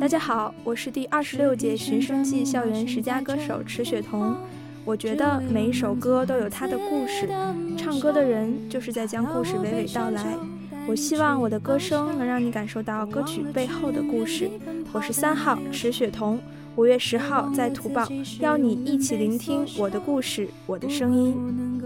大家好，我是第二十六届寻声记校园十佳歌手池雪桐。我觉得每一首歌都有它的故事，唱歌的人就是在将故事娓娓道来。我希望我的歌声能让你感受到歌曲背后的故事。我是三号池雪桐，五月十号在土报，邀你一起聆听我的故事，我的声音。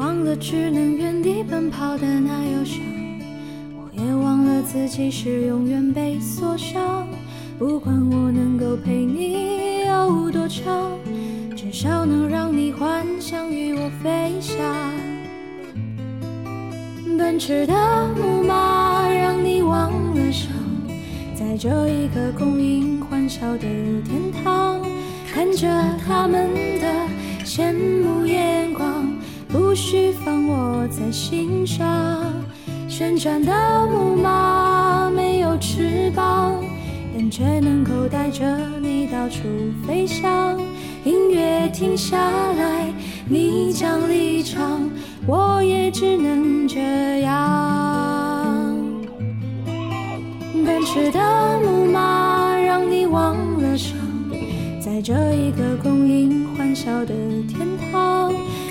忘了只能原地奔跑的那忧伤，我也忘了自己是永远被锁上。不管我能够陪你有多长，至少能让你幻想与我飞翔。奔驰的木马让你忘了伤，在这一个供应欢笑的天堂，看着他们的羡慕眼光。不需放我在心上，旋转的木马没有翅膀，但却能够带着你到处飞翔。音乐停下来，你将离场，我也只能这样。奔驰的木马让你忘了伤，在这一个供应欢笑的天堂。